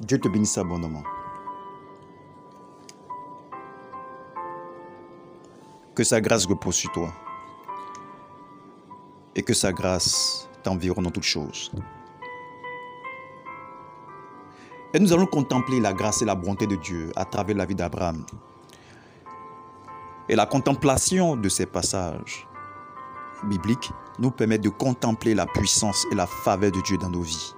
Dieu te bénisse abondamment. Que sa grâce repose sur toi. Et que sa grâce t'environne dans toutes choses. Et nous allons contempler la grâce et la bonté de Dieu à travers la vie d'Abraham. Et la contemplation de ces passages bibliques nous permet de contempler la puissance et la faveur de Dieu dans nos vies.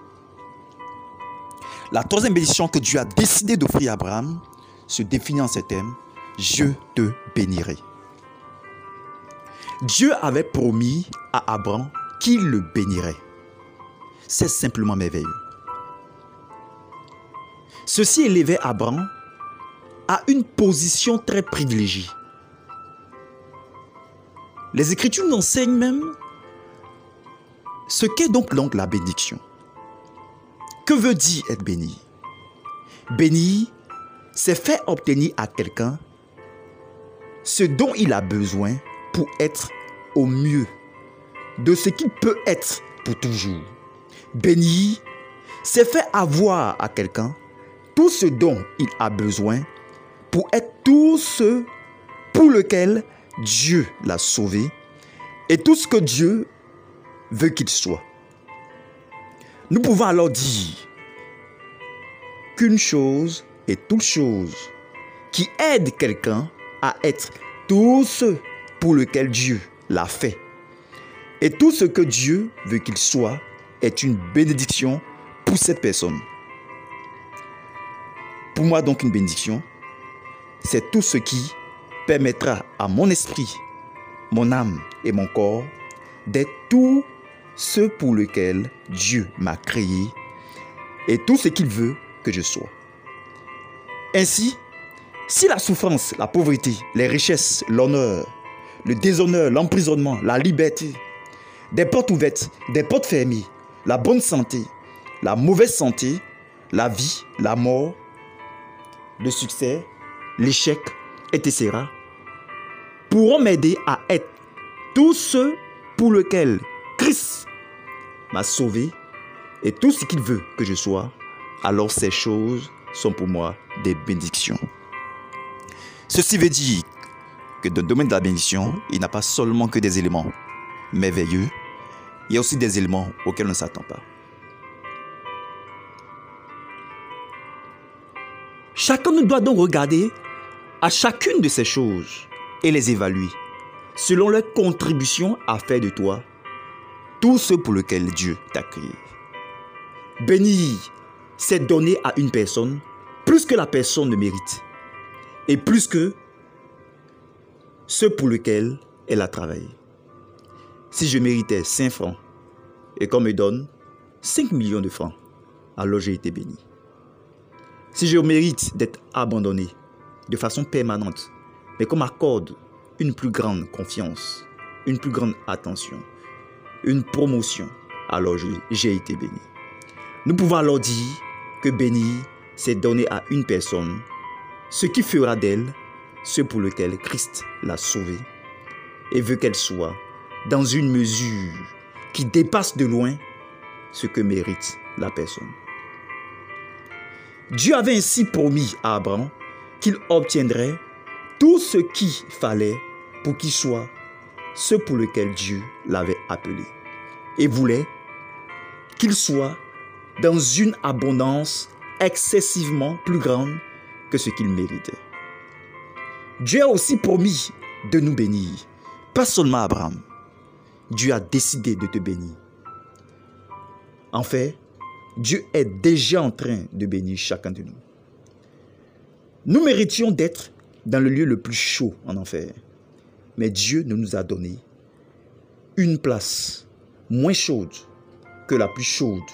La troisième bénédiction que Dieu a décidé d'offrir à Abraham se définit en ces thèmes Je te bénirai. Dieu avait promis à Abraham qu'il le bénirait. C'est simplement merveilleux. Ceci élevait Abraham à une position très privilégiée. Les Écritures nous enseignent même ce qu'est donc, donc la bénédiction. Que veut dire être béni? Béni, c'est faire obtenir à quelqu'un ce dont il a besoin pour être au mieux de ce qu'il peut être pour toujours. Béni, c'est faire avoir à quelqu'un tout ce dont il a besoin pour être tout ce pour lequel Dieu l'a sauvé et tout ce que Dieu veut qu'il soit. Nous pouvons alors dire qu'une chose est toute chose qui aide quelqu'un à être tout ce pour lequel Dieu l'a fait. Et tout ce que Dieu veut qu'il soit est une bénédiction pour cette personne. Pour moi donc une bénédiction, c'est tout ce qui permettra à mon esprit, mon âme et mon corps d'être tout ce pour lequel Dieu m'a créé et tout ce qu'il veut que je sois. Ainsi, si la souffrance, la pauvreté, les richesses, l'honneur, le déshonneur, l'emprisonnement, la liberté, des portes ouvertes, des portes fermées, la bonne santé, la mauvaise santé, la vie, la mort, le succès, l'échec, etc., pourront m'aider à être tout ce pour lequel Christ m'a sauvé et tout ce qu'il veut que je sois, alors ces choses sont pour moi des bénédictions. Ceci veut dire que dans le domaine de la bénédiction, il n'y a pas seulement que des éléments merveilleux, il y a aussi des éléments auxquels on ne s'attend pas. Chacun nous doit donc regarder à chacune de ces choses et les évaluer selon leur contribution à faire de toi tout ce pour lequel Dieu t'a créé. Bénir, c'est donner à une personne plus que la personne ne mérite et plus que ce pour lequel elle a travaillé. Si je méritais 5 francs et qu'on me donne 5 millions de francs, alors j'ai été béni. Si je mérite d'être abandonné de façon permanente, mais qu'on m'accorde une plus grande confiance, une plus grande attention, une promotion, alors j'ai été béni. Nous pouvons alors dire que béni, c'est donner à une personne ce qui fera d'elle ce pour lequel Christ l'a sauvée et veut qu'elle soit dans une mesure qui dépasse de loin ce que mérite la personne. Dieu avait ainsi promis à Abraham qu'il obtiendrait tout ce qu'il fallait pour qu'il soit ce pour lequel Dieu l'avait appelé et voulait qu'il soit dans une abondance excessivement plus grande que ce qu'il méritait. Dieu a aussi promis de nous bénir, pas seulement Abraham. Dieu a décidé de te bénir. En fait, Dieu est déjà en train de bénir chacun de nous. Nous méritions d'être dans le lieu le plus chaud en enfer. Mais Dieu nous a donné une place moins chaude que la plus chaude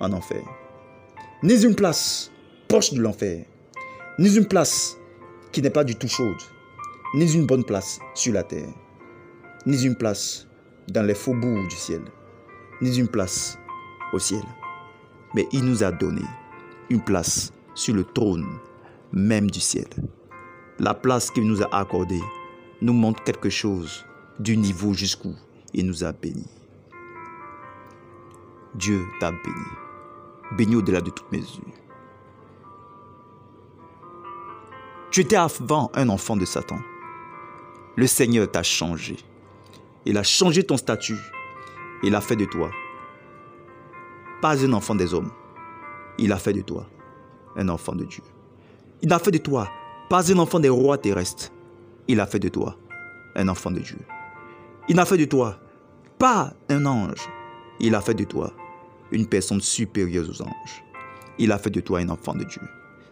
en enfer. Ni une place proche de l'enfer, ni une place qui n'est pas du tout chaude, ni une bonne place sur la terre, ni une place dans les faubourgs du ciel, ni une place au ciel. Mais il nous a donné une place sur le trône même du ciel. La place qu'il nous a accordée nous montre quelque chose du niveau jusqu'où il nous a bénis. Dieu t'a béni, béni au-delà de toutes mesures. Tu étais avant un enfant de Satan. Le Seigneur t'a changé. Il a changé ton statut. Il a fait de toi pas un enfant des hommes. Il a fait de toi un enfant de Dieu. Il a fait de toi pas un enfant des rois terrestres. Il a fait de toi un enfant de Dieu. Il n'a fait de toi pas un ange. Il a fait de toi une personne supérieure aux anges. Il a fait de toi un enfant de Dieu.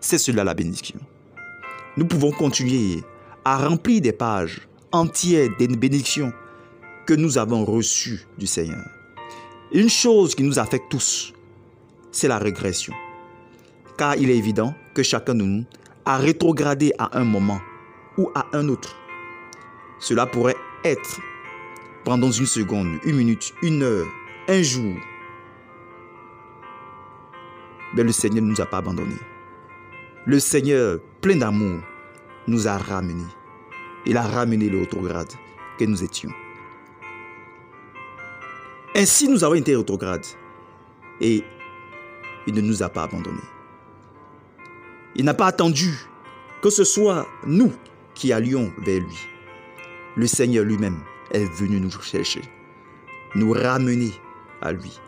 C'est cela la bénédiction. Nous pouvons continuer à remplir des pages entières des bénédictions que nous avons reçues du Seigneur. Une chose qui nous affecte tous, c'est la régression. Car il est évident que chacun de nous a rétrogradé à un moment ou à un autre. Cela pourrait être pendant une seconde, une minute, une heure, un jour. Mais le Seigneur ne nous a pas abandonnés. Le Seigneur, plein d'amour, nous a ramenés. Il a ramené le rétrograde que nous étions. Ainsi, nous avons été rétrogrades. Et il ne nous a pas abandonnés. Il n'a pas attendu que ce soit nous qui allions vers lui. Le Seigneur lui-même est venu nous chercher, nous ramener à lui.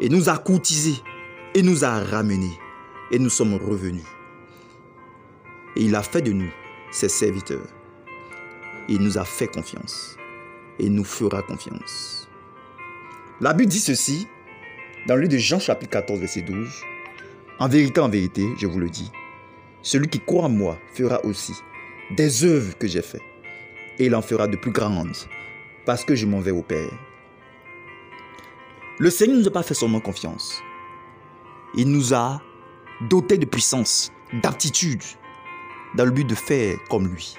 Et nous a courtisés et nous a ramenés. Et nous sommes revenus. Et il a fait de nous ses serviteurs. Il nous a fait confiance. Et nous fera confiance. La Bible dit ceci dans le livre de Jean chapitre 14 verset 12. En vérité, en vérité, je vous le dis, celui qui croit en moi fera aussi des œuvres que j'ai faites. Et il en fera de plus grandes parce que je m'en vais au Père. Le Seigneur ne nous a pas fait seulement confiance. Il nous a dotés de puissance, d'aptitude, dans le but de faire comme lui,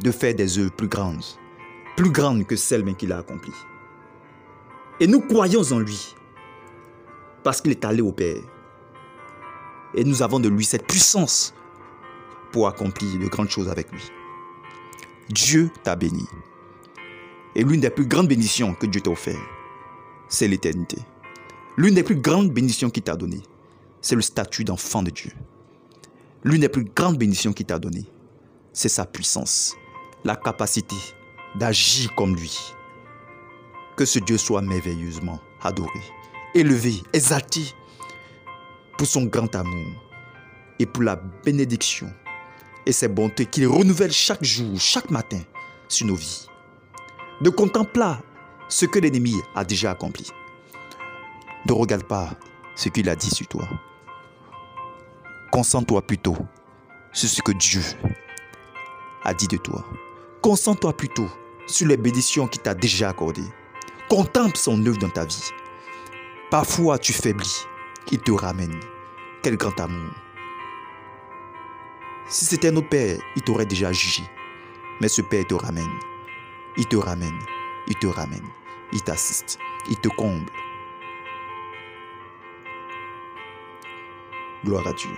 de faire des œuvres plus grandes, plus grandes que celles qu'il a accomplies. Et nous croyons en lui, parce qu'il est allé au Père. Et nous avons de lui cette puissance pour accomplir de grandes choses avec lui. Dieu t'a béni. Et l'une des plus grandes bénédictions que Dieu t'a offert, c'est l'éternité. L'une des plus grandes bénédictions qu'il t'a donné, c'est le statut d'enfant de Dieu. L'une des plus grandes bénédictions qu'il t'a donné, c'est sa puissance, la capacité d'agir comme lui. Que ce Dieu soit merveilleusement adoré élevé, exalté pour son grand amour et pour la bénédiction et ses bontés qu'il renouvelle chaque jour, chaque matin sur nos vies. Ne contemple pas ce que l'ennemi a déjà accompli. Ne regarde pas ce qu'il a dit sur toi. Concentre-toi plutôt sur ce que Dieu a dit de toi. Concentre-toi plutôt sur les bénédictions qu'il t'a déjà accordées. Contemple son œuvre dans ta vie. Parfois tu faiblis, il te ramène. Quel grand amour. Si c'était notre Père, il t'aurait déjà jugé. Mais ce Père te ramène. Il te ramène. Il te ramène. Il t'assiste. Il te comble. Gloire à Dieu.